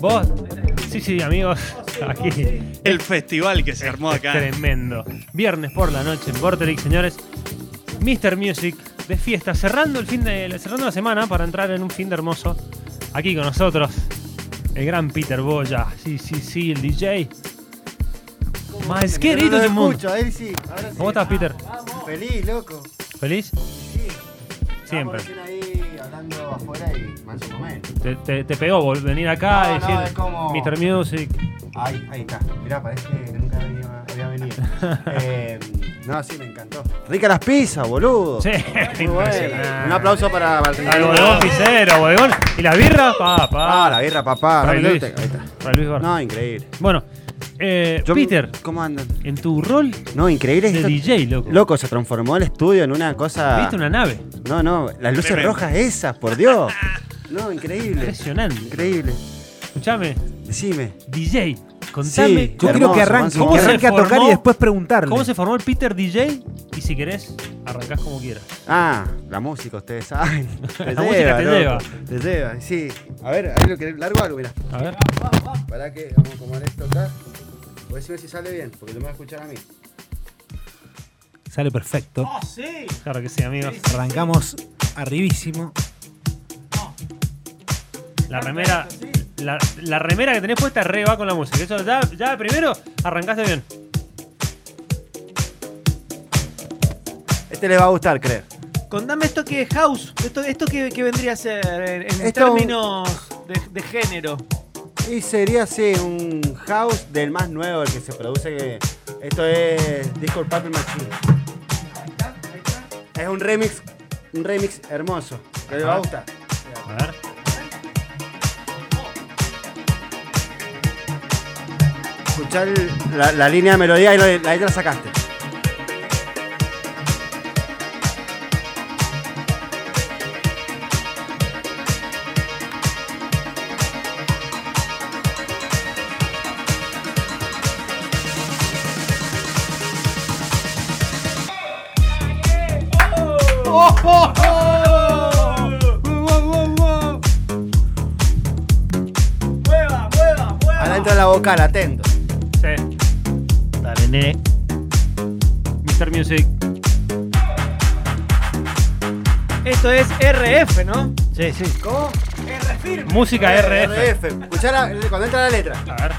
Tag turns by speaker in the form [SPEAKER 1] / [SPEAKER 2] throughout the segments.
[SPEAKER 1] Vos, sí, sí, amigos, aquí
[SPEAKER 2] El festival que se armó
[SPEAKER 1] es
[SPEAKER 2] acá.
[SPEAKER 1] tremendo. Viernes por la noche en Vorterix, señores. Mr. Music de fiesta, cerrando el fin de cerrando la semana para entrar en un fin de hermoso. Aquí con nosotros, el gran Peter Boya. Sí, sí, sí, el DJ. Más
[SPEAKER 3] no
[SPEAKER 1] querido del mundo.
[SPEAKER 3] escucho, a él sí. Ahora sí.
[SPEAKER 1] ¿Cómo estás, Peter?
[SPEAKER 3] Feliz, loco.
[SPEAKER 1] ¿Feliz?
[SPEAKER 3] Sí.
[SPEAKER 1] Siempre.
[SPEAKER 3] Hablando afuera y manso momento.
[SPEAKER 1] Te, te- te pegó venir acá
[SPEAKER 3] No,
[SPEAKER 1] y
[SPEAKER 3] no,
[SPEAKER 1] decir
[SPEAKER 3] es como-
[SPEAKER 1] Mr. Music.
[SPEAKER 3] Ahí, ahí está. Mirá, parece que nunca había, había venido. eh, no, sí, me encantó. Rica las pizzas, boludo.
[SPEAKER 1] Sí,
[SPEAKER 3] Muy
[SPEAKER 1] impresionante.
[SPEAKER 3] Un aplauso para Martín.
[SPEAKER 1] Al bodegón Picero, bodegón. ¿Y la birra? Pa, pa.
[SPEAKER 3] Ah, la birra, papá.
[SPEAKER 1] Luis.
[SPEAKER 3] lute. Ahí está.
[SPEAKER 1] Fray Luis Bar.
[SPEAKER 3] No, increíble.
[SPEAKER 1] Bueno, eh,
[SPEAKER 3] Yo-
[SPEAKER 1] Peter,
[SPEAKER 3] ¿Cómo andan?
[SPEAKER 1] en tu rol
[SPEAKER 3] No, increíble.
[SPEAKER 1] de
[SPEAKER 3] esto-
[SPEAKER 1] DJ, loco.
[SPEAKER 3] Loco, se transformó el estudio en una cosa.
[SPEAKER 1] ¿Viste una nave?
[SPEAKER 3] No, no, las luces
[SPEAKER 2] Tremendo.
[SPEAKER 3] rojas esas, por Dios. No, increíble.
[SPEAKER 1] Impresionante.
[SPEAKER 3] Increíble.
[SPEAKER 1] Escuchame,
[SPEAKER 3] Decime.
[SPEAKER 1] DJ, contame
[SPEAKER 3] Sí,
[SPEAKER 4] Yo
[SPEAKER 3] Hermoso,
[SPEAKER 4] quiero que arranque,
[SPEAKER 3] Manso.
[SPEAKER 4] que
[SPEAKER 1] ¿Cómo se
[SPEAKER 4] arranque a tocar
[SPEAKER 1] formó?
[SPEAKER 4] y después preguntarle.
[SPEAKER 1] cómo se formó el Peter DJ y si querés, arrancás como quieras.
[SPEAKER 3] Ah, la música, ustedes saben. Te
[SPEAKER 1] La música te
[SPEAKER 3] loco.
[SPEAKER 1] lleva.
[SPEAKER 3] Te lleva, sí. A ver, ahí lo que largo algo, mira.
[SPEAKER 1] A ver.
[SPEAKER 3] Para que vamos a acomodar esto acá. Voy a decirme si sale bien, porque te me va a escuchar a mí.
[SPEAKER 4] Sale perfecto.
[SPEAKER 1] Claro que sí, amigos.
[SPEAKER 4] Arrancamos arribísimo.
[SPEAKER 1] La remera, la, la remera que tenés puesta re va con la música. Eso ya, ya primero arrancaste bien.
[SPEAKER 3] Este les va a gustar, creo.
[SPEAKER 5] Contame esto que es house, esto, esto que, que vendría a ser en, en
[SPEAKER 3] Esto-
[SPEAKER 5] términos de, de género.
[SPEAKER 3] Y sería así, un house del más nuevo, el que se produce. Que... Esto es Disco Paper Machine. Es un remix, un remix hermoso. Que les va a gustar.
[SPEAKER 1] A ver.
[SPEAKER 3] Escuchar la, la línea de melodía y lo- ahí te la sacaste. Adentro de la vocal, atento.
[SPEAKER 1] Sí. Dale, nene. Mr. Music.
[SPEAKER 5] Esto es RF, ¿no?
[SPEAKER 1] Sí, sí.
[SPEAKER 3] ¿Cómo?
[SPEAKER 5] R firme.
[SPEAKER 1] Música RF.
[SPEAKER 3] RF. Escuchá la- cuando entra la letra.
[SPEAKER 1] A ver.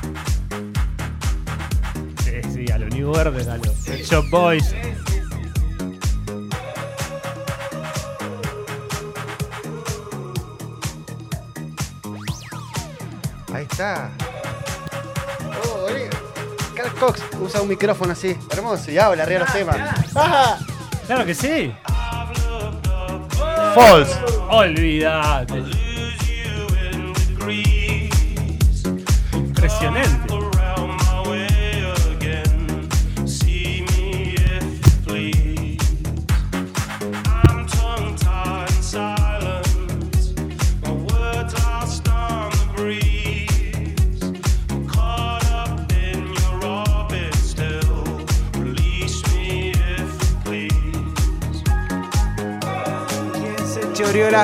[SPEAKER 1] Sí, sí, a los New Verdes, a los Pet Shop Boys.
[SPEAKER 3] Ahí está. Cox usa un micrófono así, hermoso, y habla arriba de los temas. Ajá.
[SPEAKER 1] Claro que sí.
[SPEAKER 3] False.
[SPEAKER 1] Olvídate. Impresionante.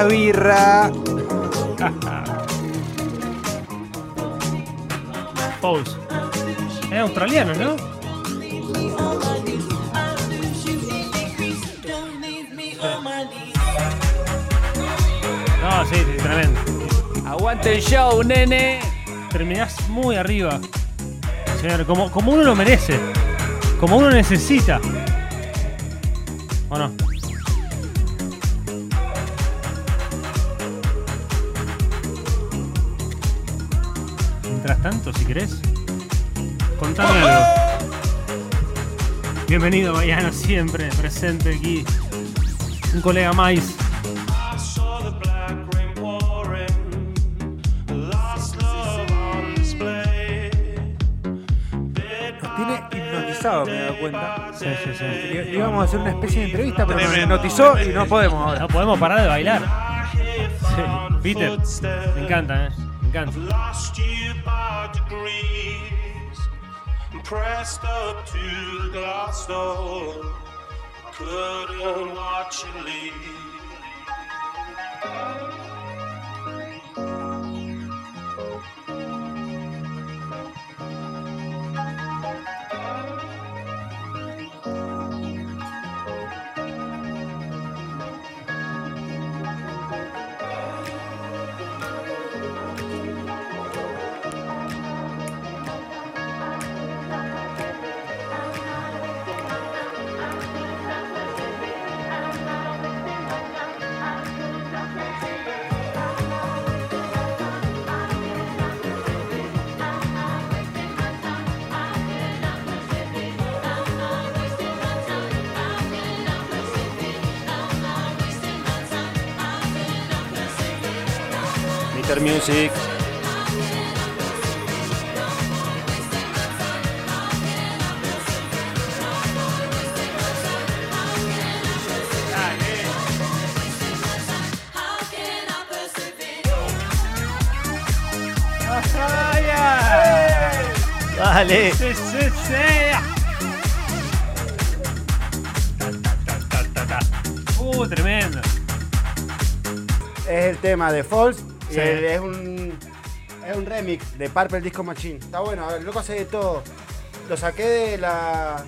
[SPEAKER 4] Birra?
[SPEAKER 1] Pose. Es australiano, ¿no? No, sí, sí, tremendo.
[SPEAKER 5] Aguante el show, nene.
[SPEAKER 1] Terminás muy arriba. Señor, como, como uno lo merece. Como uno necesita. ¿O no? Mientras tanto, si querés, contame algo. Bienvenido, Bayano, siempre presente aquí. Un colega más.
[SPEAKER 4] Nos tiene hipnotizado, me he dado cuenta.
[SPEAKER 1] Sí, sí, sí.
[SPEAKER 4] Le, le íbamos a hacer una especie de entrevista, pero nos hipnotizó y no podemos ahora.
[SPEAKER 1] No podemos parar de bailar. Sí. Peter, me encanta, ¿eh? Me encanta.
[SPEAKER 6] Pressed up to the glass door. Couldn't watch you leave.
[SPEAKER 7] Mr. Music.
[SPEAKER 3] Dale.
[SPEAKER 1] Sí, sí, sí. Ta, ta, ta. Uh, tremendo.
[SPEAKER 3] Es el tema de Falls.
[SPEAKER 1] Sí.
[SPEAKER 3] el- es un. Es un remix de Purple Disco Machine. Está bueno, el loco hace de todo. Lo saqué de la.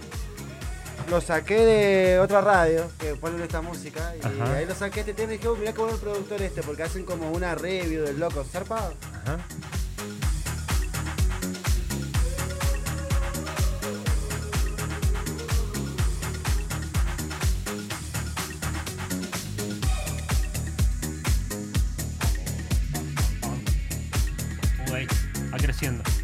[SPEAKER 3] Lo saqué de otra radio que ponen esta música. Y
[SPEAKER 1] Ajá.
[SPEAKER 3] ahí lo saqué este tema y dije, "Oh, mirá qué bueno el productor este, porque hacen como una review del loco. ¿Zarpado?
[SPEAKER 1] Ajá. Creciendo.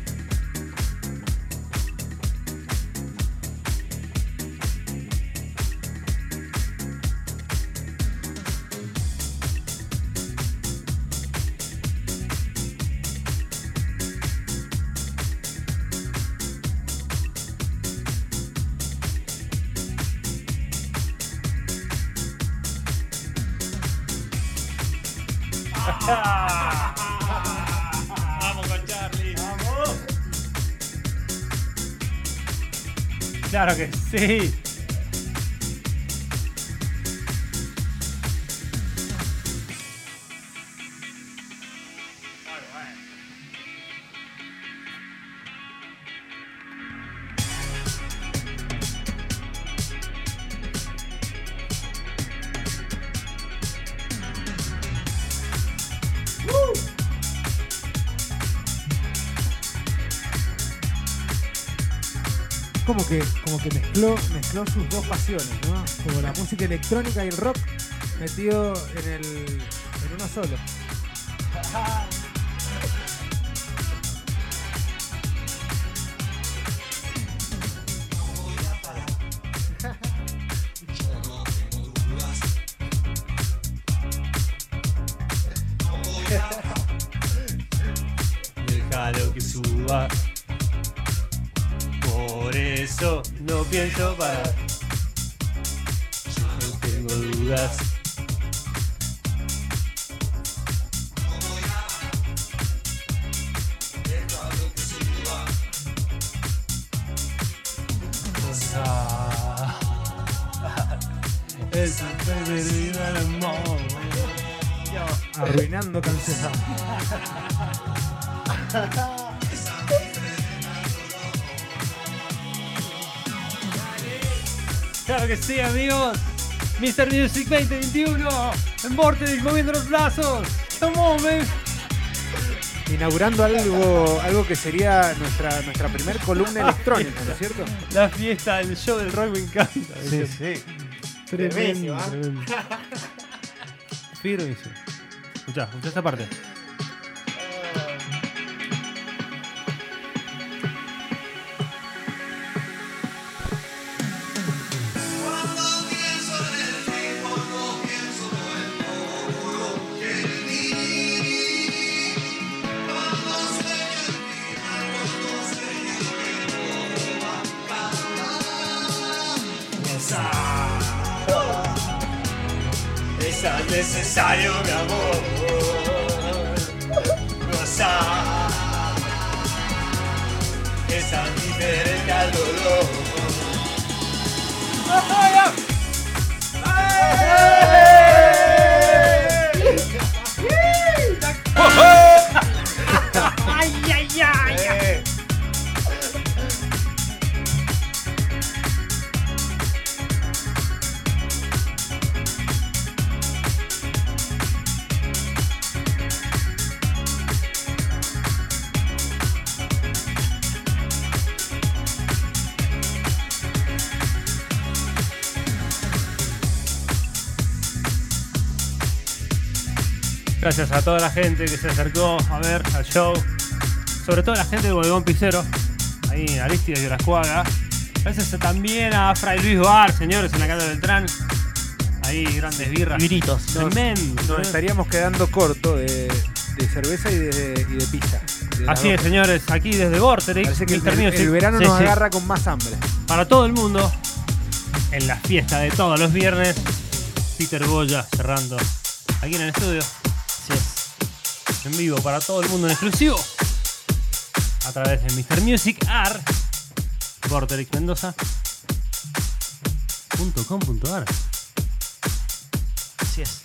[SPEAKER 1] Claro que sí.
[SPEAKER 8] Como que, como que mezcló, mezcló sus dos pasiones, ¿no? Como la música electrónica y el rock metido en el. en uno solo.
[SPEAKER 1] Déjalo que suba. Por eso no pienso parar. No tengo dudas. Es el amor.
[SPEAKER 8] Arruinando canciones.
[SPEAKER 1] Claro que sí, amigos. Mr. Music 2021. En Vortex moviendo los brazos. Come on, man.
[SPEAKER 8] Inaugurando algo, algo que sería nuestra, nuestra primer columna electrónica, ¿no es cierto?
[SPEAKER 1] La fiesta, el show del rock me encanta.
[SPEAKER 3] Sí, sí.
[SPEAKER 1] Tremendo, tremendo. Firmísimo. Escuchá, escuchá esta parte.
[SPEAKER 7] Necesario, mi amor. Gozar. Es tan diferente al dolor.
[SPEAKER 1] Gracias gente que se acercó a ver al show. Sobre todo la gente de Bodegón Picero. Ahí Aristides y Orascuaga. Gracias también a Fray Luis Bar, señores, en la calle Beltrán. Ahí grandes birras.
[SPEAKER 5] Vinitos.
[SPEAKER 1] Tremendo.
[SPEAKER 8] Nos estaríamos quedando corto de,
[SPEAKER 4] de cerveza y de, y de pizza. De
[SPEAKER 1] Así es, señores, aquí desde Vorterix,
[SPEAKER 4] Parece que el, verano
[SPEAKER 1] Sí,
[SPEAKER 4] nos
[SPEAKER 1] sí.
[SPEAKER 4] agarra con más hambre.
[SPEAKER 1] Para todo el mundo, en la fiesta de todos los viernes, Peter Boya cerrando aquí en el estudio. En vivo para todo el mundo en exclusivo a través de Mr. Music Art Vorterix Mendoza com ar.
[SPEAKER 5] Así es.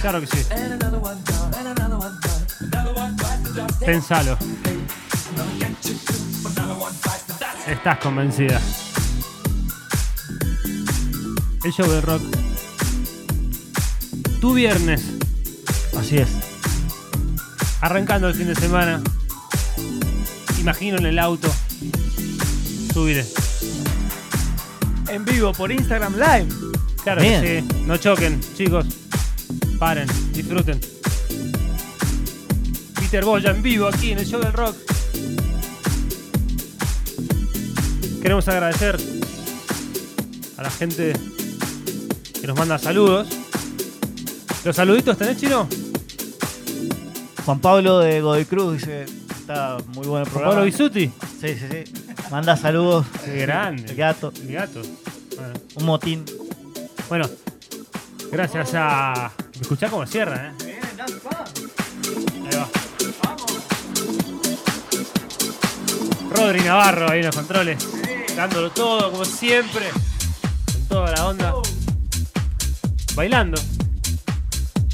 [SPEAKER 1] Claro que sí. Pensalo. Estás convencida. El show del rock. Tu viernes.
[SPEAKER 5] Así es.
[SPEAKER 1] Arrancando el fin de semana. Imagino en el auto. Subiré.
[SPEAKER 5] En vivo por Instagram Live.
[SPEAKER 1] Claro
[SPEAKER 5] Bien.
[SPEAKER 1] que sí. No choquen, chicos. Paren, disfruten. Peter Boya en vivo aquí en el show del rock. Queremos agradecer a la gente que nos manda saludos. ¿Los saluditos tenés, chino?
[SPEAKER 5] Juan Pablo de Godoy Cruz dice: Está muy bueno el programa.
[SPEAKER 1] Pablo Bisuti.
[SPEAKER 5] Sí, sí, sí. Manda saludos.
[SPEAKER 1] Qué grande.
[SPEAKER 5] El gato.
[SPEAKER 1] El gato. Bueno.
[SPEAKER 5] Un motín.
[SPEAKER 1] Bueno, gracias a. ¿Me escuchás cómo cierra, eh? Ahí va. Rodri Navarro ahí en los controles. Dándolo todo, como siempre. Con toda la onda. Bailando.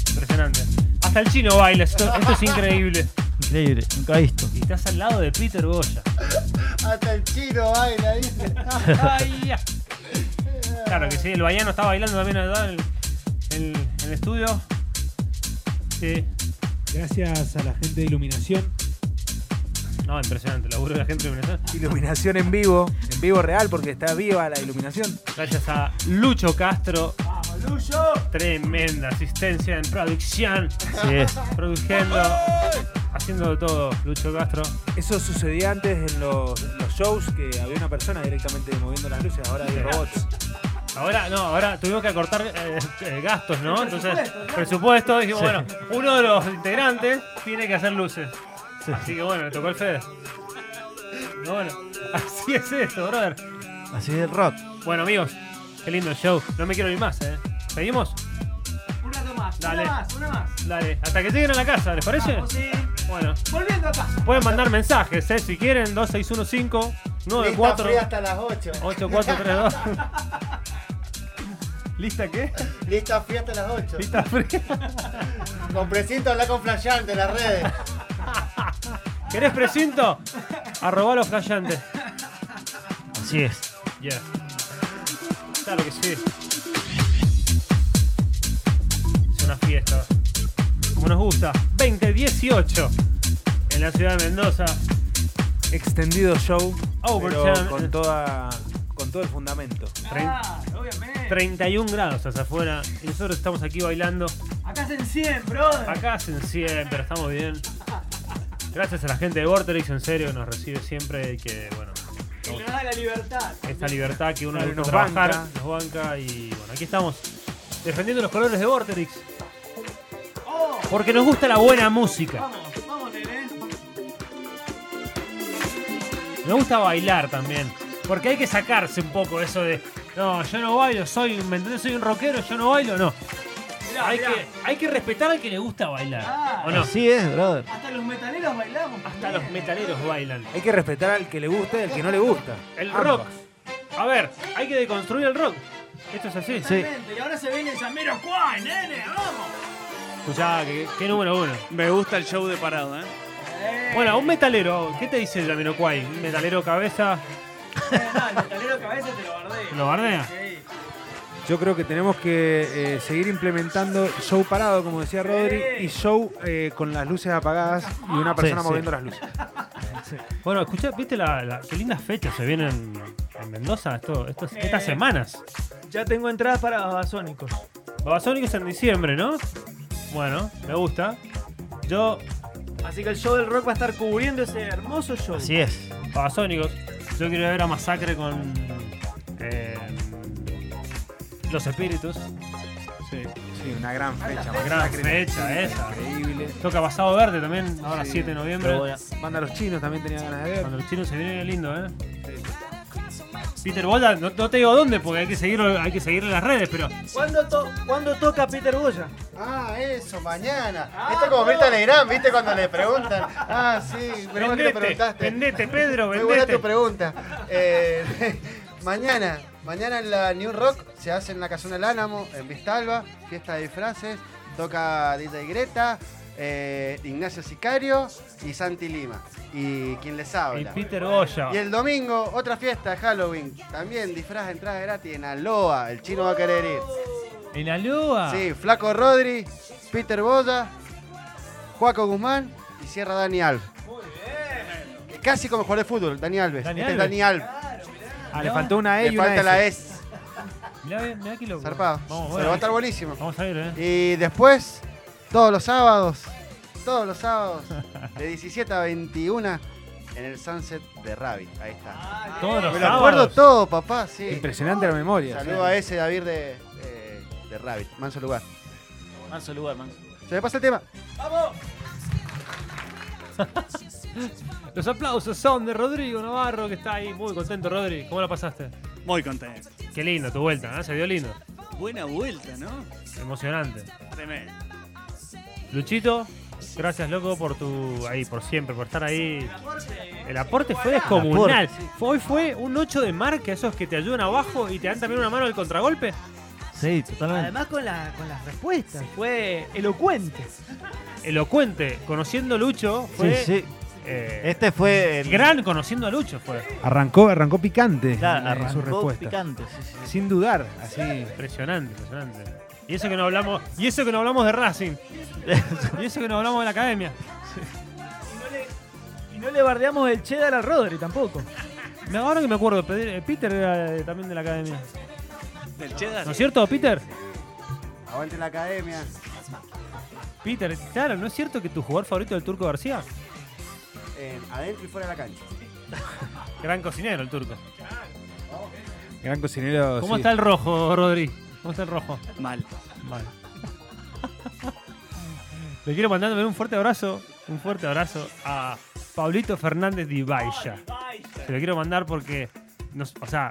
[SPEAKER 1] Impresionante. Hasta el chino baila. Esto, esto es increíble.
[SPEAKER 5] Increíble. Nunca he visto.
[SPEAKER 1] Y estás al lado de Peter Goya.
[SPEAKER 3] Hasta el chino baila, dice.
[SPEAKER 1] Ay, ya. Claro que sí, el Baiano está bailando también en el, en- el estudio. Sí.
[SPEAKER 4] Gracias a la gente de iluminación.
[SPEAKER 1] No, impresionante, laburo de la gente de iluminación.
[SPEAKER 8] Iluminación en vivo, en vivo real, porque está viva la iluminación.
[SPEAKER 1] Gracias a Lucho Castro. Tremenda asistencia en producción.
[SPEAKER 5] Así es.
[SPEAKER 1] Produciendo. Haciendo de todo, Lucho Castro.
[SPEAKER 8] Eso sucedía antes en los, en los shows que había una persona directamente moviendo las luces, ahora hay robots.
[SPEAKER 1] Ahora, no, ahora tuvimos que acortar eh, eh, gastos, ¿no? Entonces, presupuesto, dijimos, bueno, uno de los integrantes tiene que hacer luces. Así que bueno, le tocó el Fede. No, bueno, así es esto, brother.
[SPEAKER 5] Así es el rock.
[SPEAKER 1] Bueno, amigos, qué lindo el show. No me quiero ir más, ¿eh? ¿Seguimos?
[SPEAKER 5] Una más,
[SPEAKER 1] Dale.
[SPEAKER 5] una más, una más.
[SPEAKER 1] Dale, hasta que lleguen a la casa, ¿les parece?
[SPEAKER 5] Vamos, sí.
[SPEAKER 1] Bueno,
[SPEAKER 5] Volviendo a casa.
[SPEAKER 1] pueden mandar mensajes, ¿eh? Si quieren, 2615
[SPEAKER 3] Lista
[SPEAKER 1] 94
[SPEAKER 3] fría hasta las 8.
[SPEAKER 1] 8432. ¿Lista qué?
[SPEAKER 3] Lista fría hasta las 8.
[SPEAKER 1] Lista fría.
[SPEAKER 3] Con precinto habla con flasheante en las redes.
[SPEAKER 1] ¿Querés precinto? Arroba los flashantes.
[SPEAKER 5] Así es.
[SPEAKER 1] Yeah. Claro que sí. Es una fiesta. Como nos gusta. 2018. En la ciudad de Mendoza.
[SPEAKER 8] Extendido show,
[SPEAKER 1] Overtime.
[SPEAKER 8] pero con, toda, con todo el fundamento.
[SPEAKER 1] Trein-
[SPEAKER 5] obviamente.
[SPEAKER 1] 31 grados hacia afuera. Y nosotros estamos aquí bailando.
[SPEAKER 5] Acá hacen 100, brother.
[SPEAKER 1] Acá hacen 100, pero estamos bien. Gracias a la gente de Vorterix, en serio, que nos recibe siempre y que, bueno,
[SPEAKER 5] Que nos da la libertad.
[SPEAKER 1] esta libertad que uno le
[SPEAKER 8] Claro,
[SPEAKER 1] gusta
[SPEAKER 8] nos
[SPEAKER 1] trabajar,
[SPEAKER 8] banca.
[SPEAKER 1] nos banca y bueno, aquí estamos defendiendo los colores de Vorterix.
[SPEAKER 5] Oh,
[SPEAKER 1] Porque nos gusta la buena música.
[SPEAKER 5] vamos, vamos, nene.
[SPEAKER 1] Me gusta bailar también. Porque hay que sacarse un poco eso de. No, yo no bailo, soy, ¿me entendés? Soy un rockero, yo no bailo, no. hay, Que, hay que respetar al que le gusta bailar. ¿O no?
[SPEAKER 5] Así es, brother.
[SPEAKER 7] Hasta los metaleros bailamos.
[SPEAKER 1] Hasta los metaleros bailan.
[SPEAKER 8] Hay que respetar al que le gusta y al que no le gusta.
[SPEAKER 1] El
[SPEAKER 8] Ambas.
[SPEAKER 1] rock. A ver, hay que deconstruir el rock. Esto es así.
[SPEAKER 5] Sí.
[SPEAKER 7] Y ahora se viene Samero Quay, nene, vamos.
[SPEAKER 1] Escuchá, ¿qué, qué número uno?
[SPEAKER 9] Me gusta el show de parado, ¿eh?
[SPEAKER 1] Bueno, un metalero, ¿qué te dice el Jamiroquai? Un metalero cabeza,
[SPEAKER 7] Eh, no, el metalero cabeza te lo bardea.
[SPEAKER 1] ¿Te lo bardea?
[SPEAKER 7] Sí.
[SPEAKER 8] Yo creo que tenemos que eh, seguir implementando show parado, como decía Rodri, y show eh, con las luces apagadas y una persona
[SPEAKER 5] sí.
[SPEAKER 8] moviendo las luces.
[SPEAKER 1] Bueno, escuchá, ¿viste la, la- qué lindas fechas se vienen en Mendoza esto, estos- estas
[SPEAKER 7] Eh.
[SPEAKER 1] semanas?
[SPEAKER 7] Ya tengo entradas para Babasónicos.
[SPEAKER 1] Babasónicos en diciembre, ¿no? Bueno, me gusta. Yo,
[SPEAKER 7] Así que el show del rock va a estar cubriendo ese hermoso show.
[SPEAKER 5] Así es.
[SPEAKER 1] Babasónicos, yo quiero ver a Masacre con eh, Los Espíritus.
[SPEAKER 8] Sí, sí, una gran fecha.
[SPEAKER 1] Gran
[SPEAKER 8] masacre,
[SPEAKER 1] fecha esa.
[SPEAKER 8] Increíble.
[SPEAKER 1] Toca Pasado Verde también, ahora
[SPEAKER 8] Sí.
[SPEAKER 1] 7 de noviembre.
[SPEAKER 8] Banda Los Chinos también tenía ganas de ver.
[SPEAKER 1] Cuando los chinos se vienen lindo, ¿eh? Peter Bolla, no, no te digo dónde porque hay que seguirlo, hay que seguirlo en las redes, pero
[SPEAKER 7] ¿Cuándo, to- ¿Cuándo toca Peter Goya?
[SPEAKER 3] Ah, eso, mañana.
[SPEAKER 7] Ah,
[SPEAKER 3] Esto es como
[SPEAKER 7] no.
[SPEAKER 3] Mirta Legrand, ¿viste? Cuando le preguntan. Ah, sí, pero que le
[SPEAKER 1] vendete,
[SPEAKER 3] preguntaste.
[SPEAKER 1] vendete, Pedro,
[SPEAKER 3] Muy buena
[SPEAKER 1] vendete.
[SPEAKER 3] tu pregunta. Eh, mañana, mañana en la New Rock se hace en la Casona del Álamo, en Vistalba, fiesta de disfraces. Toca DJ Greta, eh, Ignacio Sicario y Santi Lima. Y quien les
[SPEAKER 1] Y
[SPEAKER 3] habla.
[SPEAKER 1] Peter Goya.
[SPEAKER 3] Y el domingo, otra fiesta de Halloween. También disfraz de entrada gratis en Aloha. El chino va a querer ir.
[SPEAKER 1] En Aloha.
[SPEAKER 3] Sí, Flaco Rodri, Peter Boya, Juaco Guzmán y Sierra Dani Alves. Casi como jugador de fútbol, Dani Alves.
[SPEAKER 1] Dani
[SPEAKER 3] este es
[SPEAKER 1] Alves.
[SPEAKER 3] Dani Alves.
[SPEAKER 8] Ah, le faltó una E
[SPEAKER 3] Le
[SPEAKER 8] y una
[SPEAKER 3] falta
[SPEAKER 8] S.
[SPEAKER 3] la S.
[SPEAKER 1] Mirá, mirá qué loco.
[SPEAKER 3] Zarpado.
[SPEAKER 1] Vamos,
[SPEAKER 3] Pero
[SPEAKER 1] bueno,
[SPEAKER 3] va a estar buenísimo.
[SPEAKER 1] Vamos a ir, ¿eh?
[SPEAKER 3] Y después, todos los sábados, todos los sábados, de 17 a 21, en el Sunset de Rabbit. Ahí está.
[SPEAKER 1] Todos los
[SPEAKER 3] Me lo acuerdo todo, papá, sí.
[SPEAKER 8] Impresionante la memoria.
[SPEAKER 3] Saludo a ese David de, de, de Rabbit, manso lugar.
[SPEAKER 5] Manso lugar, manso.
[SPEAKER 3] Se me pasa el tema.
[SPEAKER 1] Los aplausos son de Rodrigo Navarro, que está ahí muy contento, Rodri. ¿Cómo la pasaste?
[SPEAKER 9] Muy contento.
[SPEAKER 1] Qué lindo tu vuelta, ¿no? Se dio lindo.
[SPEAKER 9] Buena vuelta, ¿no?
[SPEAKER 1] Emocionante.
[SPEAKER 9] Tremendo.
[SPEAKER 1] Luchito, gracias, loco, por tu. ahí, por siempre, por estar ahí. El aporte fue descomunal. Hoy fue un 8 de marca, esos que te ayudan abajo y te dan también una mano al contragolpe.
[SPEAKER 5] Sí, totalmente.
[SPEAKER 7] Además con, la, con las respuestas. Fue elocuente.
[SPEAKER 1] Elocuente, conociendo a Lucho, fue.
[SPEAKER 5] Sí, sí.
[SPEAKER 1] eh,
[SPEAKER 5] Este fue el.
[SPEAKER 1] gran conociendo a Lucho, fue.
[SPEAKER 8] Arrancó, arrancó picante
[SPEAKER 5] Claro, arrancó
[SPEAKER 8] su respuesta.
[SPEAKER 5] picante. Sí, sí.
[SPEAKER 8] Sin dudar, así.
[SPEAKER 1] Impresionante, impresionante. Y eso que no hablamos, y eso que no hablamos de Racing. y eso que no hablamos de la academia.
[SPEAKER 7] Y no le bardeamos el cheddar a Rodri tampoco.
[SPEAKER 1] Me- Ahora que me acuerdo, Pe- Peter era de- también de la academia.
[SPEAKER 9] Del cheddar.
[SPEAKER 1] ¿No es cierto, Peter?
[SPEAKER 3] Aguante la academia.
[SPEAKER 1] Peter, claro, ¿no es cierto que tu jugador favorito es el Turco García?
[SPEAKER 3] En- adentro y fuera de la cancha.
[SPEAKER 1] Gran cocinero el turco.
[SPEAKER 8] Gran cocinero.
[SPEAKER 1] ¿Cómo
[SPEAKER 8] sí.
[SPEAKER 1] está el rojo, Rodri? ¿Cómo está el rojo?
[SPEAKER 9] Mal.
[SPEAKER 1] Vale. Le quiero mandar un fuerte abrazo, un fuerte abrazo a Pablito Fernández de Ibaixa. Se lo quiero mandar porque, nos, o sea,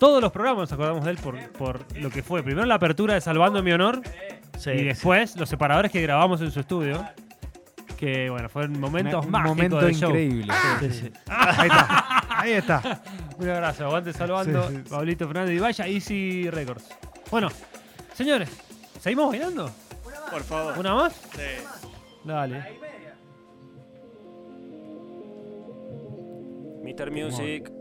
[SPEAKER 1] todos los programas nos acordamos de él por, por lo que fue. Primero la apertura de Salvando mi Honor
[SPEAKER 5] Sí,
[SPEAKER 1] y después los separadores que grabamos en su estudio. Que bueno, fueron momentos
[SPEAKER 8] un
[SPEAKER 1] mágicos
[SPEAKER 8] momento
[SPEAKER 1] del show.
[SPEAKER 8] increíble.
[SPEAKER 5] sí, sí.
[SPEAKER 8] Ahí está. Ahí está.
[SPEAKER 1] Un abrazo, aguante salvando.
[SPEAKER 8] Sí, sí.
[SPEAKER 1] Pablito Fernández de Ibaixa, Easy Records. Bueno, señores, ¿seguimos bailando?
[SPEAKER 9] Por favor.
[SPEAKER 1] ¿Una más?
[SPEAKER 9] Sí.
[SPEAKER 1] Dale.
[SPEAKER 2] Mr. Music.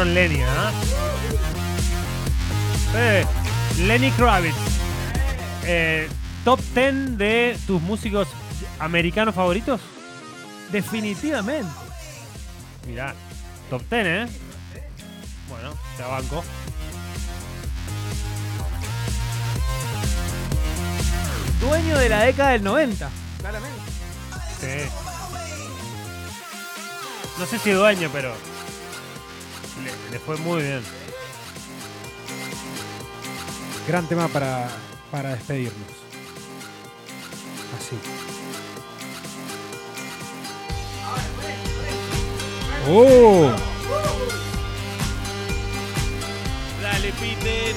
[SPEAKER 1] Lenny, ¿ah? Eh, Lenny Kravitz. Eh, ¿Top 10 de tus músicos americanos favoritos?
[SPEAKER 4] Definitivamente.
[SPEAKER 1] Mirá, top 10, ¿eh? Bueno, te banco.
[SPEAKER 7] Dueño de la década del 90. Claramente.
[SPEAKER 1] Sí. No sé si dueño, pero le, le fue muy bien.
[SPEAKER 8] Gran tema para, para despedirnos. Así. ¡Oh!
[SPEAKER 9] Dale, Peter.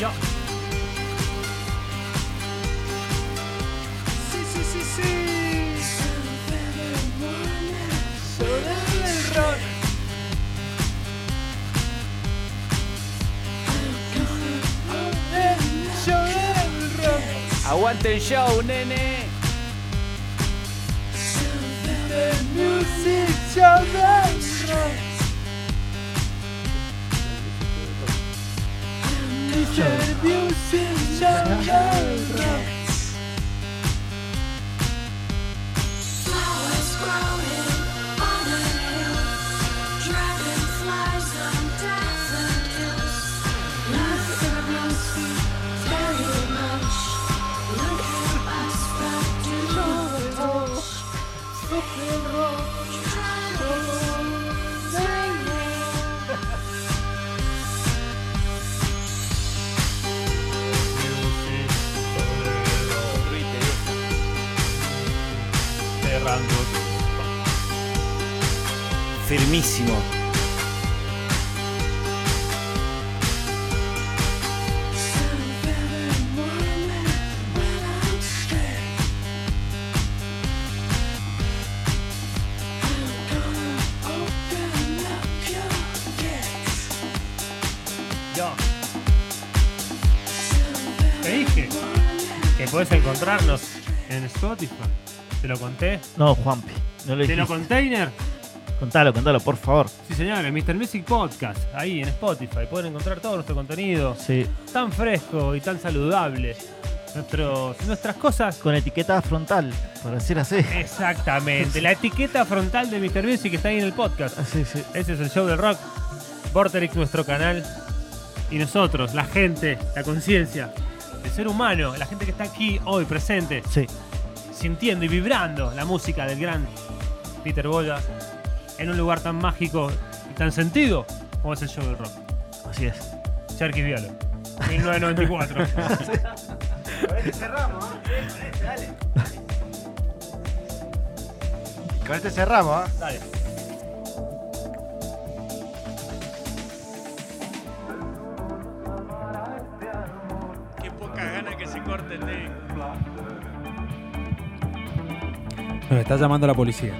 [SPEAKER 1] Yo.
[SPEAKER 9] Aguante el show, nene. Music show rock. Music show
[SPEAKER 5] Firmísimo.
[SPEAKER 1] Yo. Te dije que puedes encontrarnos en Spotify. ¿Te lo conté?
[SPEAKER 5] No, Juanpi. No lo
[SPEAKER 1] ¿Te lo container?
[SPEAKER 5] Contalo, contalo, por favor.
[SPEAKER 1] Sí, señores, Mr. Music Podcast, ahí en Spotify. Pueden encontrar todo nuestro contenido.
[SPEAKER 5] Sí.
[SPEAKER 1] Tan fresco y tan saludable. Nuestros, nuestras cosas.
[SPEAKER 5] Con etiqueta frontal, por decir así.
[SPEAKER 1] Exactamente. La etiqueta frontal de Mr. Music está ahí en el podcast.
[SPEAKER 5] Sí, sí.
[SPEAKER 1] Ese es el show del rock. Vorterix, nuestro canal. Y nosotros, la gente, la conciencia, el ser humano, la gente que está aquí hoy presente,
[SPEAKER 5] Sí.
[SPEAKER 1] sintiendo y vibrando la música del gran Peter Boya en un lugar tan mágico y tan sentido como es el show del rock.
[SPEAKER 5] Así es.
[SPEAKER 1] Cherkis Vialo, 1994.
[SPEAKER 3] Con este cerramos, ¿ah?
[SPEAKER 1] Dale.
[SPEAKER 9] Qué poca gana que se corte el de.
[SPEAKER 8] Nos está llamando la policía.